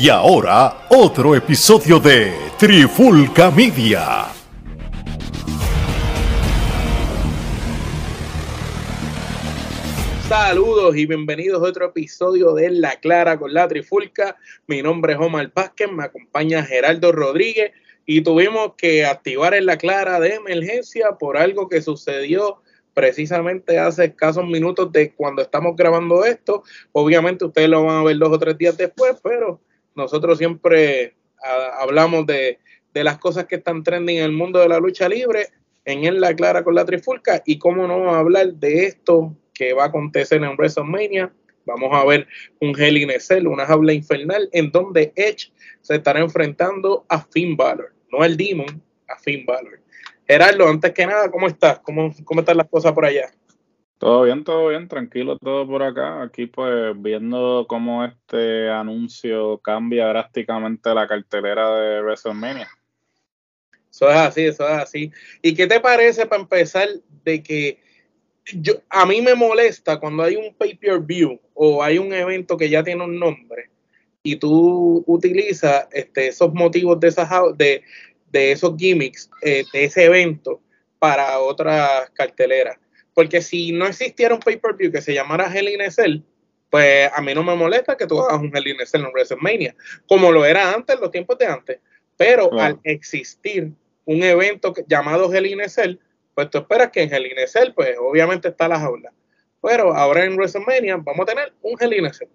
Y ahora, otro episodio de Trifulca Media. Saludos y bienvenidos a otro episodio de La Clara con la Trifulca. Mi nombre es Omar Vázquez, me acompaña Geraldo Rodríguez y tuvimos que activar en La Clara de emergencia por algo que sucedió precisamente hace escasos minutos de cuando estamos grabando esto. Obviamente ustedes lo van a ver dos o tres días después, pero nosotros siempre ah, hablamos de, las cosas que están trending en el mundo de la lucha libre, en él la clara con la trifulca, y cómo no hablar de esto que va a acontecer en WrestleMania. Vamos a ver un Hell in a Cell, una jaula infernal, en donde Edge se estará enfrentando a Finn Balor, no al Demon, a Finn Balor. Gerardo, antes que nada, ¿cómo estás? ¿Cómo, cómo están las cosas por allá? Todo bien, todo bien, tranquilo todo por acá. Aquí pues viendo cómo este anuncio cambia drásticamente la cartelera de WrestleMania. Eso es así, eso es así. ¿Y qué te parece para empezar de que yo, a mí me molesta cuando hay un pay-per-view o hay un evento que ya tiene un nombre y tú utilizas este, esos motivos de, esas, de, de esos gimmicks eh, de ese evento para otras carteleras? Porque si no existiera un pay-per-view que se llamara Hell in a Cell, pues a mí no me molesta que tú hagas un Hell in a Cell en WrestleMania, como lo era antes, los tiempos de antes. Pero al existir un evento llamado Hell in a Cell, pues tú esperas que en Hell in a Cell, pues obviamente está la jaula. Pero ahora en WrestleMania vamos a tener un Hell in a Cell.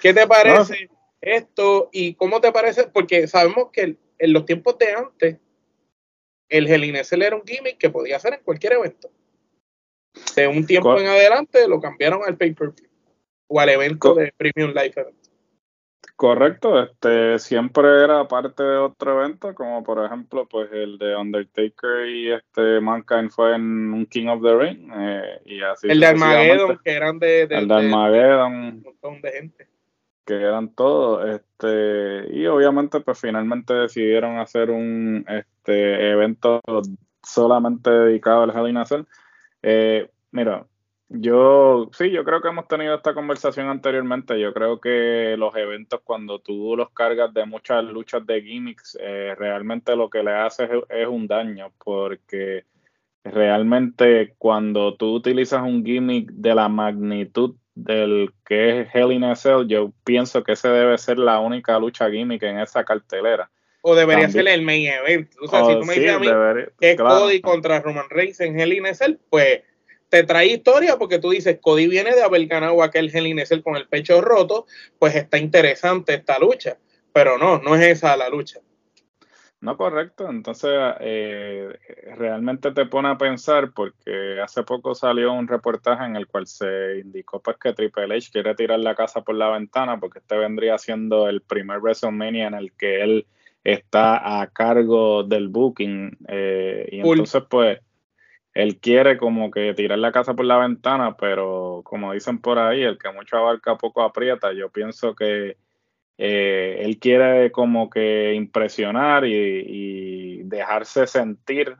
¿Qué te parece esto y cómo te parece? Porque sabemos que en los tiempos de antes, el Hell in a Cell era un gimmick que podía hacer en cualquier evento. De un tiempo en adelante lo cambiaron al pay-per-view o al evento de Premium Live Event. Correcto, este siempre era parte de otro evento, como por ejemplo, pues el de Undertaker y este Mankind fue en un King of the Ring eh, y así. El de Armageddon, que eran de, el de, Armageddon, un montón de gente. Que eran todos, este, y obviamente pues finalmente decidieron hacer un este evento solamente dedicado al Hell in a Cell eh, mira, yo sí, yo creo que hemos tenido esta conversación anteriormente. Yo creo que los eventos, cuando tú los cargas de muchas luchas de gimmicks, eh, realmente lo que le haces es, un daño, porque realmente cuando tú utilizas un gimmick de la magnitud del que es Hell in a Cell, yo pienso que ese debe ser la única lucha gimmick en esa cartelera o debería ser el main event. O sea, si tú me dices a mí que Cody contra Roman Reigns en Hell in a Cell, pues te trae historia porque tú dices, Cody viene de haber ganado aquel Hell in a Cell con el pecho roto, pues está interesante esta lucha. Pero no, no es esa la lucha. No, correcto. Entonces, eh, realmente te pone a pensar porque hace poco salió un reportaje en el cual se indicó pues que Triple H quiere tirar la casa por la ventana porque este vendría siendo el primer WrestleMania en el que él está a cargo del booking eh, y entonces pues él quiere como que tirar la casa por la ventana, pero como dicen por ahí, el que mucho abarca poco aprieta, yo pienso que eh, él quiere como que impresionar y, dejarse sentir,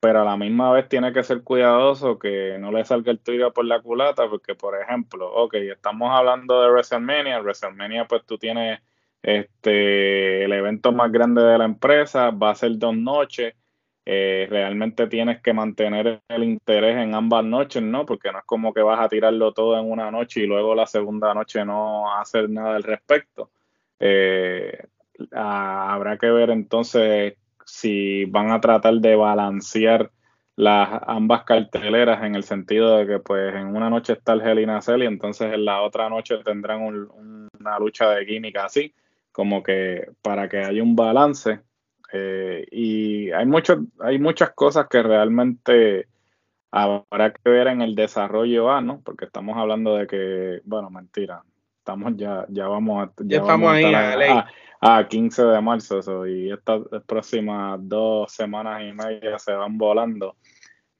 pero a la misma vez tiene que ser cuidadoso que no le salga el tiro por la culata, porque por ejemplo, ok, estamos hablando de WrestleMania, WrestleMania pues tú tienes este, el evento más grande de la empresa va a ser dos noches. Eh, realmente tienes que mantener el interés en ambas noches, ¿no? Porque no es como que vas a tirarlo todo en una noche y luego la segunda noche no hacer nada al respecto. Eh, habrá que ver entonces si van a tratar de balancear las ambas carteleras en el sentido de que pues en una noche está el Hell in y entonces en la otra noche tendrán una lucha de química así como que para que haya un balance. Eh, y hay, mucho, hay muchas cosas que realmente habrá que ver en el desarrollo A, ¿no? Porque estamos hablando de que, bueno, mentira, estamos ya, ya vamos a, ya, estamos ahí a, 15 de marzo y estas próximas dos semanas y media se van volando.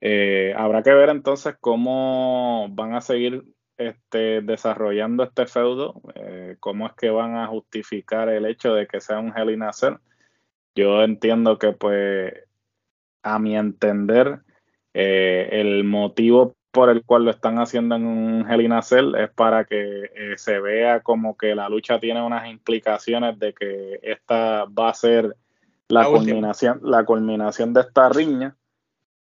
Eh, habrá que ver entonces cómo van a seguir este, desarrollando este feudo, eh, cómo es que van a justificar el hecho de que sea un Hell in a Yo entiendo que, pues, a mi entender, eh, el motivo por el cual lo están haciendo en un Hell in a Cell es para que eh, se vea como que la lucha tiene unas implicaciones de que esta va a ser la, culminación, la culminación de esta riña.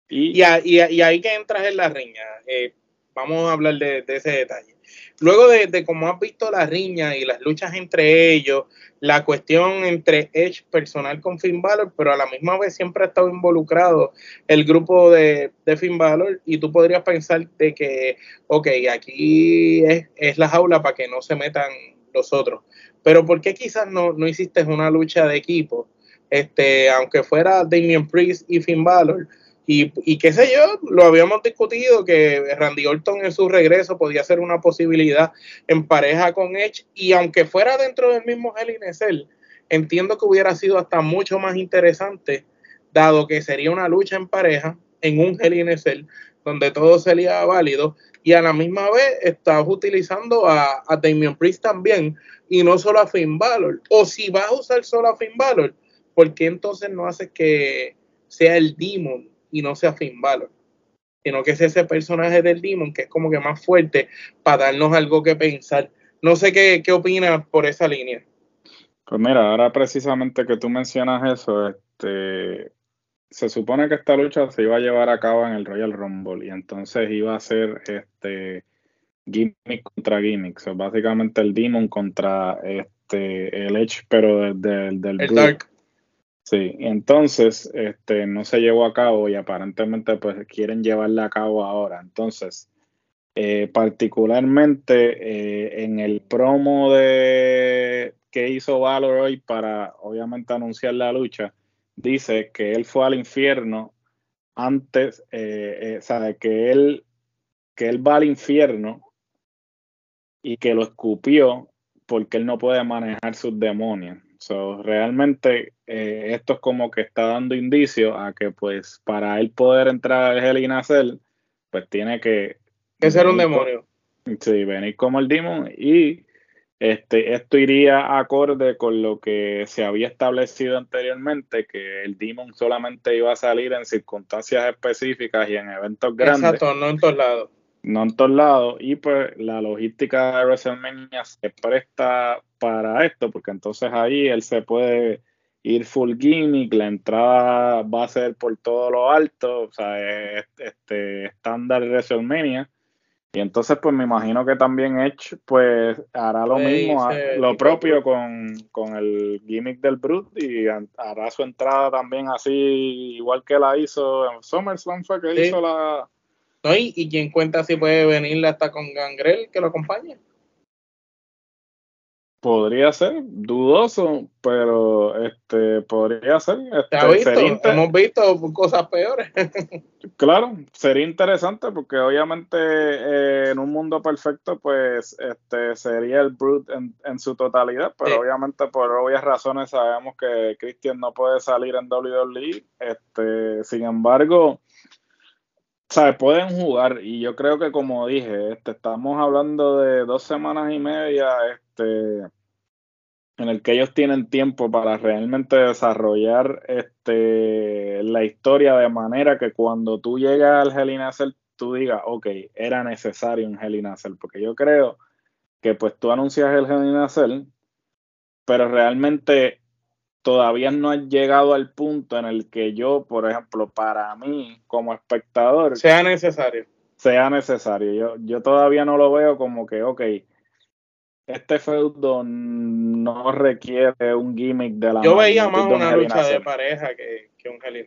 Y, y, ahí que entras en la riña, eh, vamos a hablar de, ese detalle. Luego de, de cómo has visto la riña y las luchas entre ellos, la cuestión entre Edge personal con Finn Balor, pero a la misma vez siempre ha estado involucrado el grupo de, Finn Balor y tú podrías pensar de que, ok, aquí es, la jaula para que no se metan los otros. Pero ¿por qué quizás no, no hiciste una lucha de equipo? Este, aunque fuera Damien Priest y Finn Balor, y, y, qué sé yo, lo habíamos discutido que Randy Orton en su regreso podía ser una posibilidad en pareja con Edge. Y aunque fuera dentro del mismo Hell Cell, entiendo que hubiera sido hasta mucho más interesante, dado que sería una lucha en pareja en un Hell Cell, donde todo sería válido. Y a la misma vez estás utilizando a, a Damian Priest también, y no solo a Finn Balor. O si vas a usar solo a Finn Balor, ¿por qué entonces no haces que sea el Demon y no sea Finn Balor, sino que es ese personaje del Demon que es como que más fuerte para darnos algo que pensar. No sé qué, qué opinas por esa línea. Pues mira, ahora precisamente que tú mencionas eso, este, se supone que esta lucha se iba a llevar a cabo en el Royal Rumble y entonces iba a ser este gimmick contra gimmick, o básicamente el Demon contra este el Edge, pero del, del, el Dark. Sí, entonces este, no se llevó a cabo y aparentemente pues quieren llevarla a cabo ahora. Entonces, eh, particularmente eh, en el promo de que hizo Valor hoy para obviamente anunciar la lucha, dice que él fue al infierno antes, eh, sabe que él que él va al infierno y que lo escupió porque él no puede manejar sus demonios. So, realmente eh, esto es como que está dando indicio a que pues para él poder entrar al Hell y nacer, pues tiene que... Que ser un demonio. sí, venir como el demon y este, esto iría acorde con lo que se había establecido anteriormente, que el demon solamente iba a salir en circunstancias específicas y en eventos grandes. Exacto, no en todos lados no en todos lados, y pues la logística de WrestleMania se presta para esto, porque entonces ahí él se puede ir full gimmick, la entrada va a ser por todo lo alto, o sea, este estándar de WrestleMania. Y entonces, pues me imagino que también Edge, pues hará lo mismo, lo propio con, con, el gimmick del Brute y hará su entrada también así, igual que la hizo en SummerSlam, fue que hizo la, ¿No? Y, y quien cuenta si puede venir hasta con Gangrel que lo acompañe. Podría ser, dudoso, pero este podría ser. Este, Hemos visto cosas peores. claro, sería interesante porque obviamente eh, en un mundo perfecto, pues este sería el Brute en, su totalidad, pero obviamente por obvias razones sabemos que Christian no puede salir en WWE. Este, sin embargo, sea, pueden jugar y yo creo que como dije, este, estamos hablando de dos semanas y media este, en el que ellos tienen tiempo para realmente desarrollar este, la historia de manera que cuando tú llegas al Hell tú digas, ok, era necesario un Hell porque yo creo que pues tú anuncias el Hell pero realmente todavía no ha llegado al punto en el que yo, por ejemplo, para mí como espectador, sea necesario. Sea necesario. Yo, yo todavía no lo veo como que, ok, este feudo no requiere un gimmick de la Yo veía más una lucha de pareja que, un Hell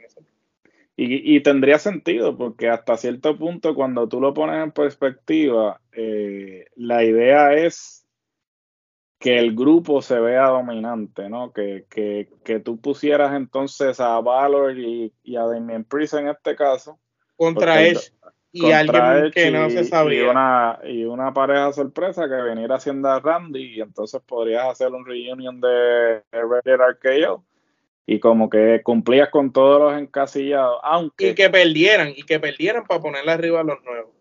y, y, tendría sentido, porque hasta cierto punto, cuando tú lo pones en perspectiva, eh, la idea es que el grupo se vea dominante, ¿no? Que, que, que tú pusieras entonces a Valor y, a Damien Priest en este caso. Contra Edge y alguien que no se sabía. Y una, y una pareja sorpresa que viniera haciendo a Randy y entonces podrías hacer un reunion de Regular RKO y como que cumplías con todos los encasillados, aunque... Y que perdieran, y que perdieran para ponerle arriba a los nuevos.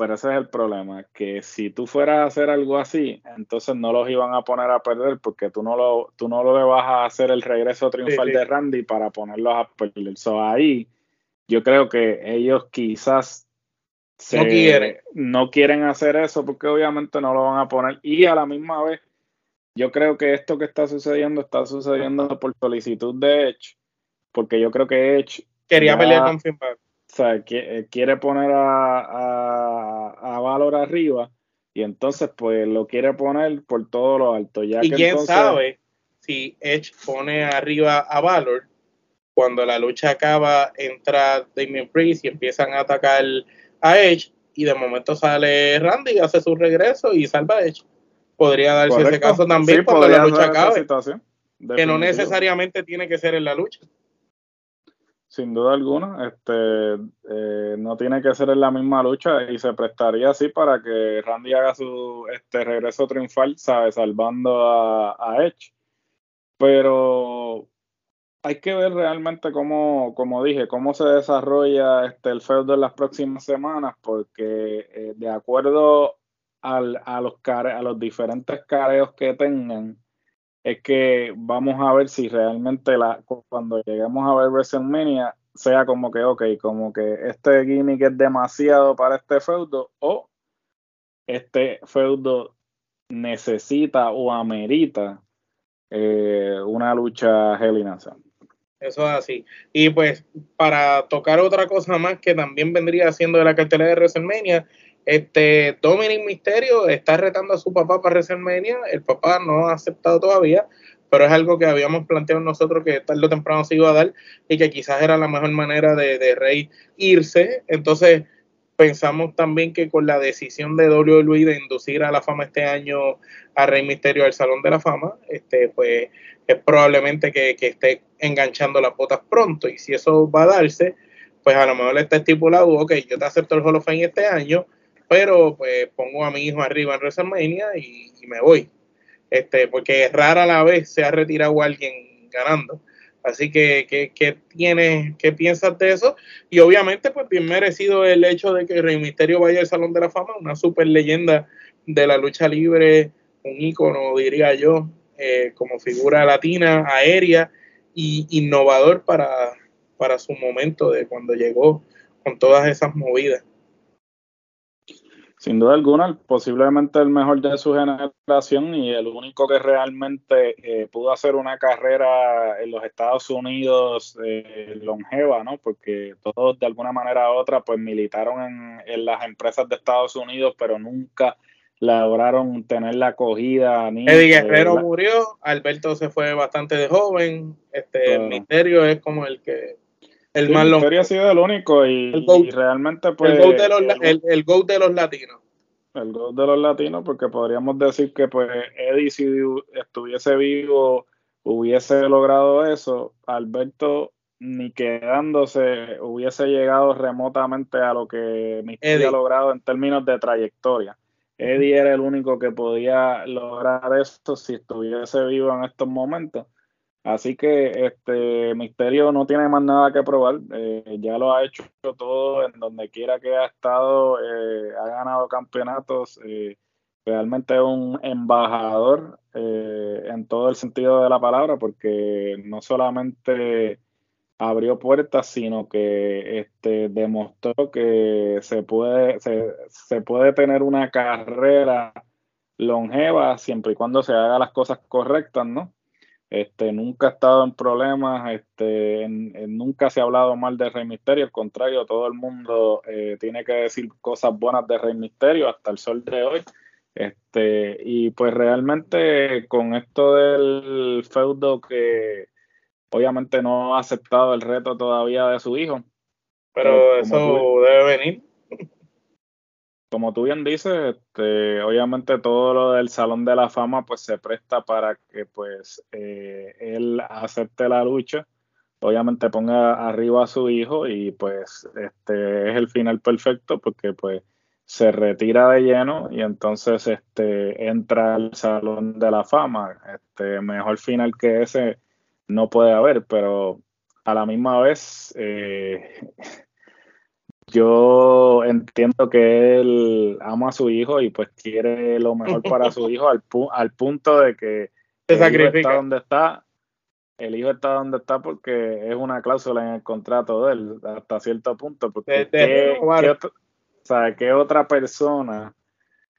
Pero ese es el problema, que si tú fueras a hacer algo así, entonces no los iban a poner a perder porque tú no lo, tú no lo le vas a hacer el regreso triunfal de Randy para ponerlos a perder. So, ahí yo creo que ellos quizás no quieren. No quieren hacer eso porque obviamente no lo van a poner. Y a la misma vez, yo creo que esto que está sucediendo está sucediendo por solicitud de Edge, porque yo creo que Edge quería pelear con Finn O sea, eh, quiere poner a, a, a, Valor arriba y entonces pues lo quiere poner por todo lo alto. Ya y quién sabe si Edge pone arriba a Valor, cuando la lucha acaba, entra Damien Priest y empiezan a atacar a Edge y de momento sale Randy, hace su regreso y salva a Edge. Podría darse ese caso también cuando la lucha acabe. Que no necesariamente tiene que ser en la lucha. Sin duda alguna, este, eh, no tiene que ser en la misma lucha y se prestaría así para que Randy haga su este regreso triunfal, ¿sabes? Salvando a, a Edge. Pero hay que ver realmente cómo, como dije, cómo se desarrolla este, el feudo en las próximas semanas, porque eh, de acuerdo al, a, los care, a los diferentes careos que tengan, es que vamos a ver si realmente la, cuando lleguemos a ver WrestleMania sea como que, ok, como que este gimmick es demasiado para este feudo o este feudo necesita o amerita eh, una lucha in eso es así. Y pues para tocar otra cosa más que también vendría siendo de la cartera de WrestleMania, este Dominic Mysterio está retando a su papá para WrestleMania. El papá no ha aceptado todavía, pero es algo que habíamos planteado nosotros que tarde o temprano se iba a dar y que quizás era la mejor manera de, Rey irse. Entonces pensamos también que con la decisión de WWE de inducir a la fama este año a Rey Mysterio al Salón de la Fama, este, pues es probablemente que, esté enganchando las botas pronto. Y si eso va a darse, pues a lo mejor está estipulado, ok, yo te acepto el Hall of Fame este año, pero pues pongo a mi hijo arriba en WrestleMania y, y me voy. Este, porque rara la vez se ha retirado alguien ganando. Así que, ¿qué, qué, tienes, qué piensas de eso? Y obviamente, pues bien merecido el hecho de que Rey Misterio vaya al Salón de la Fama, una super leyenda de la lucha libre, un ícono, diría yo, eh, como figura latina, aérea y innovador para, para su momento de cuando llegó con todas esas movidas. Sin duda alguna, posiblemente el mejor de su generación y el único que realmente eh, pudo hacer una carrera en los Estados Unidos eh, longeva, ¿no? Porque todos de alguna manera u otra pues militaron en, en las empresas de Estados Unidos, pero nunca lograron tener la acogida. Ni, Eddie Guerrero murió, Alberto se fue bastante de joven, este el Misterio es como el que el más Misterio ha sido el único y, realmente pues el GOAT de los, el, el de los latinos. El GOAT de los latinos porque podríamos decir que pues Eddie si estuviese vivo hubiese logrado eso, Alberto ni quedándose hubiese llegado remotamente a lo que Misterio ha logrado en términos de trayectoria. Eddie era el único que podía lograr esto si estuviese vivo en estos momentos. Así que este Misterio no tiene más nada que probar. Eh, ya lo ha hecho todo en donde quiera que ha estado. Eh, ha ganado campeonatos. Eh, realmente es un embajador en todo el sentido de la palabra, porque no solamente abrió puertas, sino que este, demostró que se puede, se, puede tener una carrera longeva siempre y cuando se haga las cosas correctas, ¿no? Este, nunca ha estado en problemas, este, nunca se ha hablado mal de Rey Misterio, al contrario, todo el mundo eh, tiene que decir cosas buenas de Rey Misterio hasta el sol de hoy. Este, y pues realmente con esto del feudo que, obviamente no ha aceptado el reto todavía de su hijo. Pero, eso debe venir. Como tú bien dices, este, obviamente todo lo del Salón de la Fama pues se presta para que pues eh, él acepte la lucha, obviamente ponga arriba a su hijo y pues este es el final perfecto porque pues se retira de lleno y entonces este entra al Salón de la Fama. Este mejor final que ese no puede haber, pero a la misma vez eh, yo entiendo que él ama a su hijo y pues quiere lo mejor para su hijo al, al punto de que Se el hijo está donde está, el hijo está donde está porque es una cláusula en el contrato de él hasta cierto punto, porque sea, ¿qué otra persona?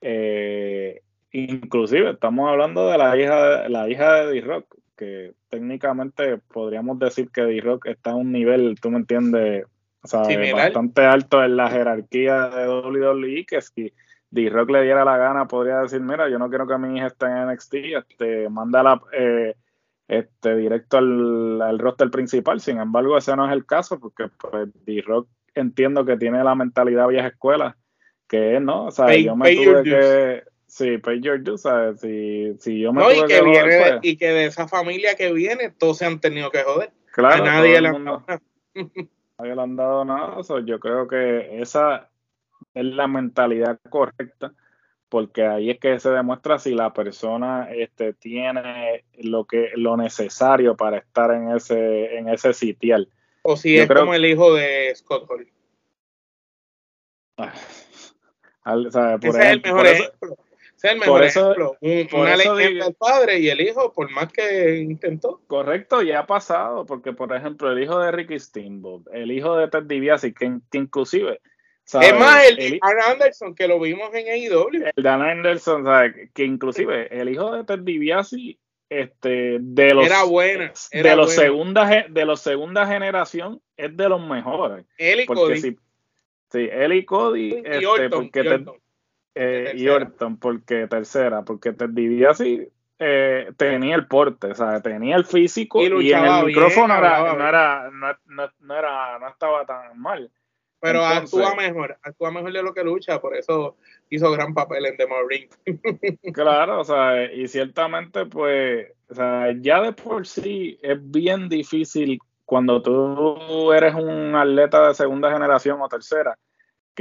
Eh, inclusive estamos hablando de la hija, la hija de D-Rock, que técnicamente podríamos decir que D-Rock está a un nivel, tú me entiendes, o sea, bastante alto en la jerarquía de WWE, que si D-Rock le diera la gana, podría decir, mira, yo no quiero que mi hija esté en NXT, este, mándala eh, este, directo al, al, roster principal. Sin embargo, ese no es el caso, porque pues, D-Rock entiendo que tiene la mentalidad vieja escuela, que es, ¿no? O sea, yo me tuve que... Sí, pay your dues, ¿sabes? Si, si yo me no, y que, viene, pues y que de esa familia que viene, todos se han tenido que joder. Claro. A nadie le. nadie le han dado nada. yo creo que esa es la mentalidad correcta, porque ahí es que se demuestra si la persona este, tiene lo que lo necesario para estar en ese en ese sitial. O si es como el hijo de Scott Hall. Ah, por ese es el mejor ejemplo. Es el mejor ejemplo. Un, una leyenda del padre y el hijo, por más que intentó. Correcto, ya ha pasado, porque por ejemplo, el hijo de Ricky Steamboat, el hijo de Ted DiBiase, que, que inclusive es más, el, Dan Anderson, que lo vimos en AEW. El Dan Anderson, ¿sabes? que inclusive el hijo de Ted DiBiase, este, de los, era buena, de los segunda, de los segunda generación, es de los mejores. Él y Cody. sí, él y Cody, y este, Orton, porque y Orton, eh, y Orton, porque tercera, porque Ted DiBiase eh, tenía el porte, o tenía el físico y, en el micrófono era, no, era, no, no, era, no estaba tan mal. Pero actúa mejor, actúa mejor de lo que lucha, por eso hizo gran papel en The Marine. claro, o sea, y ciertamente, pues, o sea, ya de por sí es bien difícil cuando tú eres un atleta de segunda generación o tercera,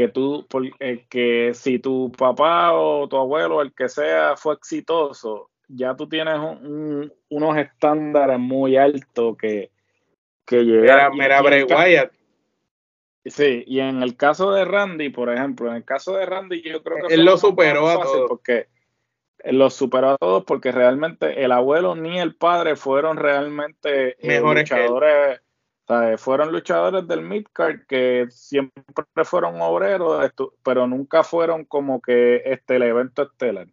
que tú, eh, que si tu papá o tu abuelo, el que sea, fue exitoso, ya tú tienes unos estándares muy altos que, que llegan. Mira, mira Wyatt Sí, y en el caso de Randy, por ejemplo, en el caso de Randy, yo creo que él lo superó a todos. Porque lo superó a todos porque realmente el abuelo ni el padre fueron realmente eh, Mejores luchadores, fueron luchadores del midcard que siempre fueron obreros, pero nunca fueron como que este el evento estelar.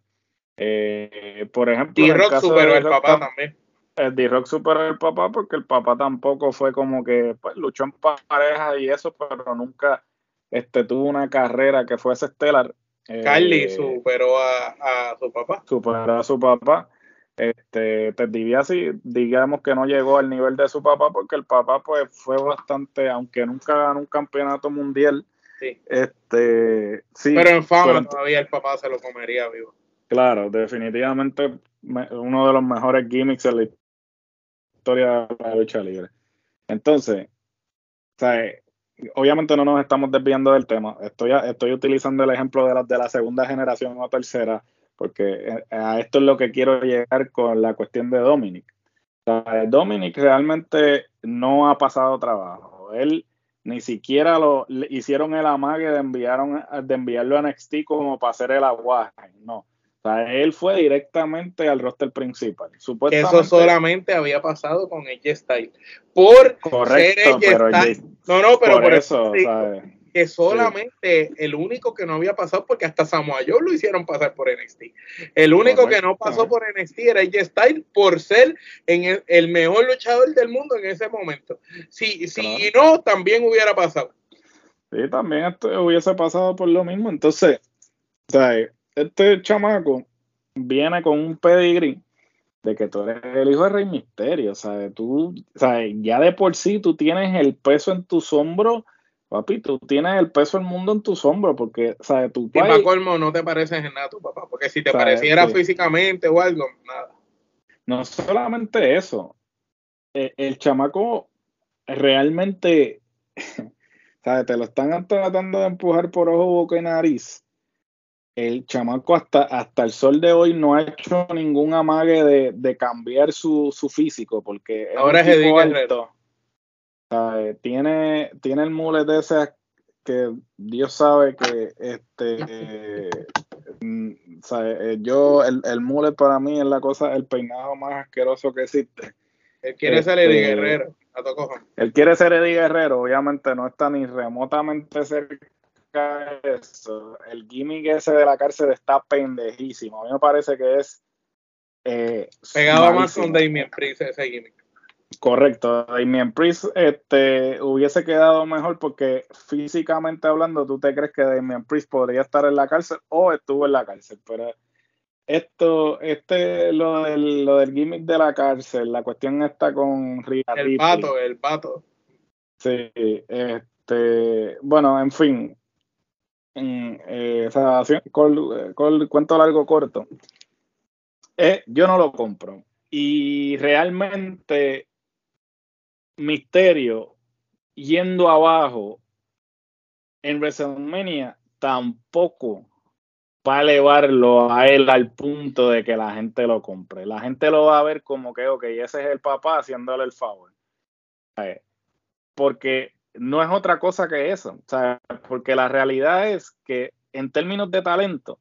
Eh, por ejemplo, y Rock superó el papá también el D-Rock superó al papá porque el papá tampoco fue como que pues, luchó en pareja y eso, pero nunca este, tuvo una carrera que fuese estelar. Carly eh, superó a, su papá. Superó a su papá. Este, así, digamos que no llegó al nivel de su papá porque el papá pues fue bastante, aunque nunca ganó un campeonato mundial. Sí. Este, sí, pero en fama todavía el papá se lo comería vivo. Claro, definitivamente uno de los mejores gimmicks en la historia de la lucha libre. Entonces, obviamente no nos estamos desviando del tema. Estoy, estoy utilizando el ejemplo de la, de la segunda generación o tercera, porque eh, a esto es lo que quiero llegar con la cuestión de Dominic. Dominic realmente no ha pasado trabajo. Él ni siquiera lo hicieron el amague de, enviaron, de enviarlo a NXT como para hacer el aguaje. No él fue directamente al roster principal. Eso solamente había pasado con AJ Styles. Por Correcto, ser AJ No, no, pero por, eso, que solamente el único que no había pasado, porque hasta Samoa Joe lo hicieron pasar por NXT. El único que no pasó por NXT era AJ Styles por ser en el, mejor luchador del mundo en ese momento. Si, si no, también hubiera pasado. Sí, también esto hubiese pasado por lo mismo. Entonces, ¿sabes? este chamaco viene con un pedigrí de que tú eres el hijo de Rey Misterio, ¿sabes? Tú, ¿sabes? Ya de por sí tú tienes el peso en tus hombros, papi, tú tienes el peso del mundo en tus hombros, porque, ¿sabes? Tu país, colmo no te pareces en nada tu papá, porque si te pareciera físicamente o algo, nada. No solamente eso, el, el chamaco realmente, ¿sabes? Te lo están tratando de empujar por ojo, boca y nariz el chamaco hasta, hasta el sol de hoy no ha hecho ningún amague de, cambiar su, físico, porque ahora es el alto. Tiene, tiene el mule de ese que Dios sabe que este mm, eh, yo el, el mule para mí es la cosa el peinado más asqueroso que existe él quiere ser Eddie este, Guerrero a él quiere ser Eddie Guerrero obviamente no está ni remotamente cerca saca eso, el gimmick ese de la cárcel está pendejísimo. A mí me parece que es. Eh, Pegaba más con Damien Priest ese gimmick. Correcto, Damien Priest este, hubiese quedado mejor porque físicamente hablando, tú te crees que Damien Priest podría estar en la cárcel o estuvo en la cárcel, pero esto, este, lo del, lo del gimmick de la cárcel, la cuestión está con Rhea El pato, el pato. Sí, este, bueno, en fin, eh, cuento largo corto, eh, yo no lo compro. Y realmente Misterio yendo abajo en WrestleMania tampoco va a elevarlo a él al punto de que la gente lo compre. La gente lo va a ver como que, ok, ese es el papá haciéndole el favor. Porque no es otra cosa que eso. porque la realidad es que en términos de talento,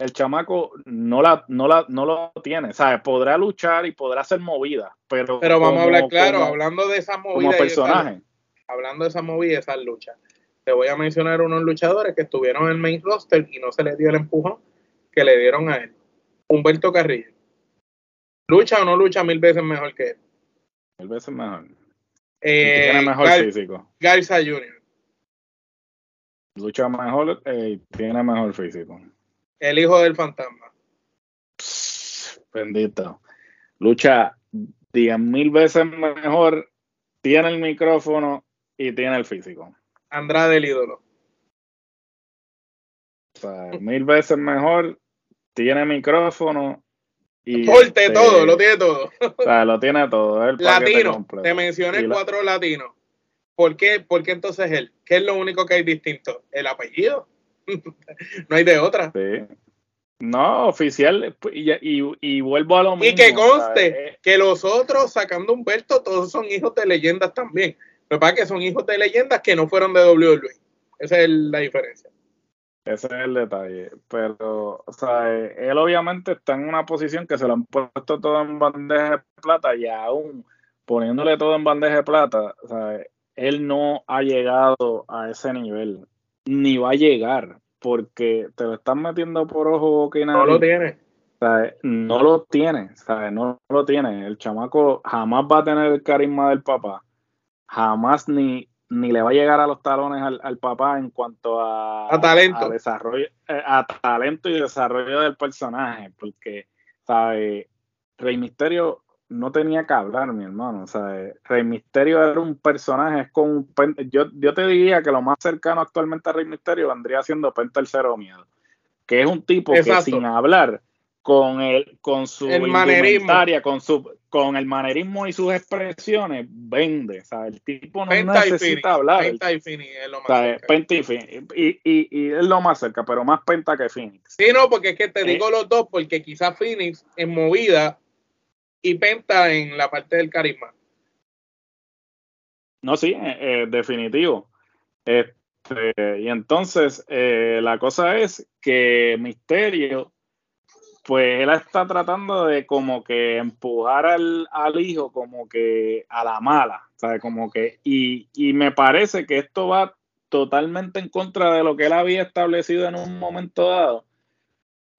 el chamaco no la, no la, no lo tiene, ¿sabes? Podrá luchar y podrá ser movida, pero. Pero vamos a hablar claro, hablando de esa movida. Como personaje. hablando de esa movida y esas luchas. Te voy a mencionar unos luchadores que estuvieron en el main roster y no se les dio el empujón que le dieron a él. Humberto Carrillo. ¿Lucha o no lucha mil veces mejor que él? Mil veces mejor. Eh, tiene mejor físico. Garza Jr. Lucha mejor y eh, tiene mejor físico. El hijo del fantasma. bendito. Lucha diez mil veces mejor, tiene el micrófono y tiene el físico. Andrade el ídolo. O sea, mil veces mejor, tiene micrófono y. Porte este, todo, lo tiene todo. O sea, lo tiene todo. El latino. Te mencioné cuatro latinos. ¿Por qué? ¿Por qué entonces él? ¿Qué es lo único que hay distinto? El apellido. no hay de otra. Sí. No, oficial, y, y, vuelvo a lo mismo. Y que conste eh, que los otros, sacando Humberto, todos son hijos de leyendas también. Lo que pasa es que son hijos de leyendas que no fueron de WWE. Esa es la diferencia. Ese es el detalle. Pero, o sea, él obviamente está en una posición que se lo han puesto todo en bandeja de plata y aún poniéndole todo en bandeja de plata, o sea, él no ha llegado a ese nivel, ni va a llegar, porque te lo están metiendo por ojo que No lo tiene. No lo tiene, No lo tiene. El chamaco jamás va a tener el carisma del papá. Jamás ni, ni le va a llegar a los talones al, papá en cuanto a, talento. desarrollo, eh, a talento y desarrollo del personaje. Porque, ¿sabes? Rey Misterio no tenía que hablar, mi hermano. O sea, Rey Misterio era un personaje, es con yo, yo te diría que lo más cercano actualmente a Rey Misterio vendría siendo Penta el Cero Miedo, que es un tipo que sin hablar, con el, con su el manerismo. con su con el manerismo y sus expresiones, vende. O sea, el tipo no necesita hablar. Penta y Fini es lo más cerca. Penta y, Fini. Y, y, y, es lo más cerca, pero más Penta que Phoenix. Sí, no, porque es que te digo eh. los dos, porque quizás Phoenix en movida y Penta en la parte del carisma. No, sí, eh, eh, definitivo. Este, y entonces eh, la cosa es que Misterio, pues él está tratando de como que empujar al, al hijo como que a la mala, ¿sabes? Como que, y, y me parece que esto va totalmente en contra de lo que él había establecido en un momento dado,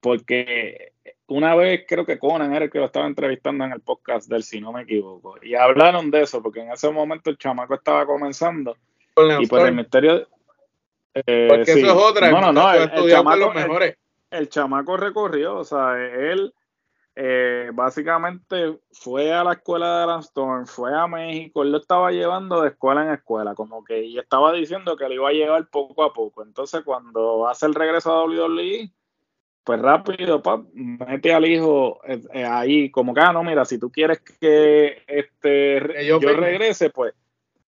porque una vez creo que Conan era el que lo estaba entrevistando en el podcast del si no me equivoco, y hablaron de eso, porque en ese momento el chamaco estaba comenzando, y por el misterio... Eh, porque eso es otra, no, no, no, el, chamaco, el, chamaco recorrió, o sea, él eh, básicamente fue a la escuela de Alan fue a México, él lo estaba llevando de escuela en escuela, como que y estaba diciendo que lo iba a llevar poco a poco. Entonces, cuando hace el regreso a WWE, pues rápido, pa, mete al hijo eh, eh, ahí, como que, ah, no, mira, si tú quieres que este yo, regrese, pues,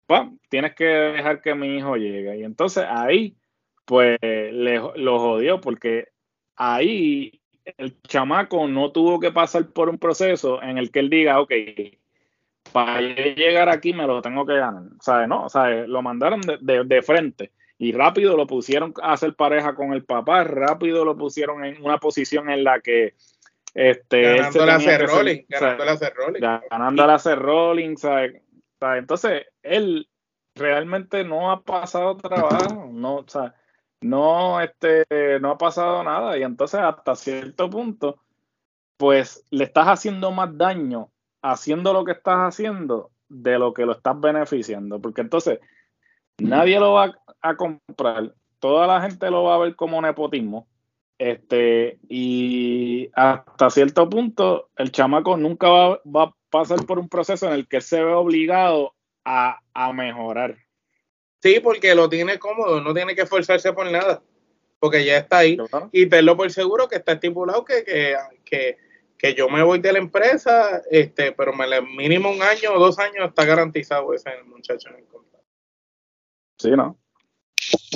pa, tienes que dejar que mi hijo llegue. Y entonces ahí, pues, le, lo jodió, porque ahí el chamaco no tuvo que pasar por un proceso en el que él diga, ok, para llegar aquí me lo tengo que ganar, ¿sabes? No, o sea, lo mandaron de, de frente y rápido lo pusieron a hacer pareja con el papá, rápido lo pusieron en una posición en la que este ganándole a hacer rolling, ganándole a hacer rolling. Ganándole a hacer rolling, ¿sabes? Entonces, él realmente no ha pasado trabajo, no, o sea, no, este, no ha pasado nada y entonces hasta cierto punto, pues le estás haciendo más daño haciendo lo que estás haciendo de lo que lo estás beneficiando, porque entonces nadie lo va a comprar, toda la gente lo va a ver como nepotismo, este, y hasta cierto punto el chamaco nunca va, va a pasar por un proceso en el que se ve obligado a, a mejorar. Sí, porque lo tiene cómodo, no tiene que esforzarse por nada, porque ya está ahí. Y tenlo por seguro que está estipulado que, que, que, yo me voy de la empresa, este, pero me mínimo un año o dos años está garantizado ese muchacho en el contrato. Sí, ¿no?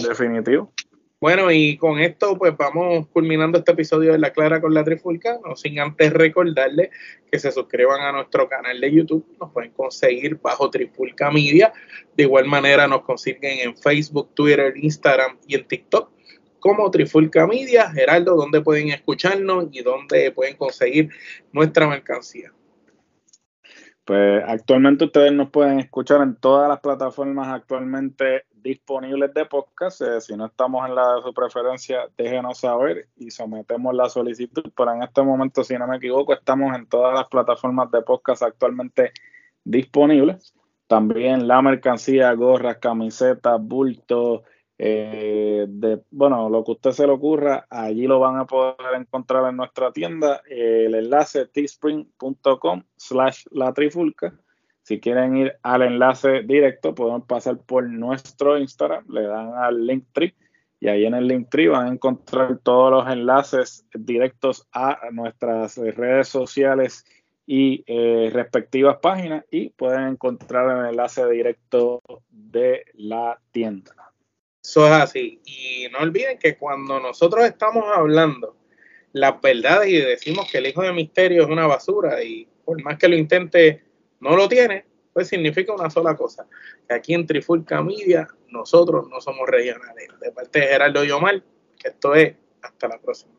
Definitivo. Bueno, y con esto pues vamos culminando este episodio de La Clara con la Trifulca, no sin antes recordarles que se suscriban a nuestro canal de YouTube, nos pueden conseguir bajo Trifulca Media, de igual manera nos consiguen en Facebook, Twitter, Instagram y en TikTok como Trifulca Media, Geraldo, donde pueden escucharnos y donde pueden conseguir nuestra mercancía. Pues actualmente ustedes nos pueden escuchar en todas las plataformas actualmente disponibles de podcast. Eh, si no estamos en la de su preferencia, déjenos saber y sometemos la solicitud. Pero en este momento, si no me equivoco, estamos en todas las plataformas de podcast actualmente disponibles. También la mercancía, gorras, camisetas, bultos, eh, de, bueno, lo que usted se le ocurra, allí lo van a poder encontrar en nuestra tienda. el enlace teespring.com slash la trifulca si quieren ir al enlace directo, pueden pasar por nuestro Instagram, le dan al link tree y ahí en el link tree van a encontrar todos los enlaces directos a nuestras redes sociales y eh, respectivas páginas y pueden encontrar el enlace directo de la tienda. Eso es así. Y no olviden que cuando nosotros estamos hablando las verdades y decimos que el hijo de misterio es una basura y por más que lo intente no lo tiene, pues significa una sola cosa, que aquí en Trifulca Media nosotros no somos regionales. De parte de Gerardo Yomar, que esto es hasta la próxima.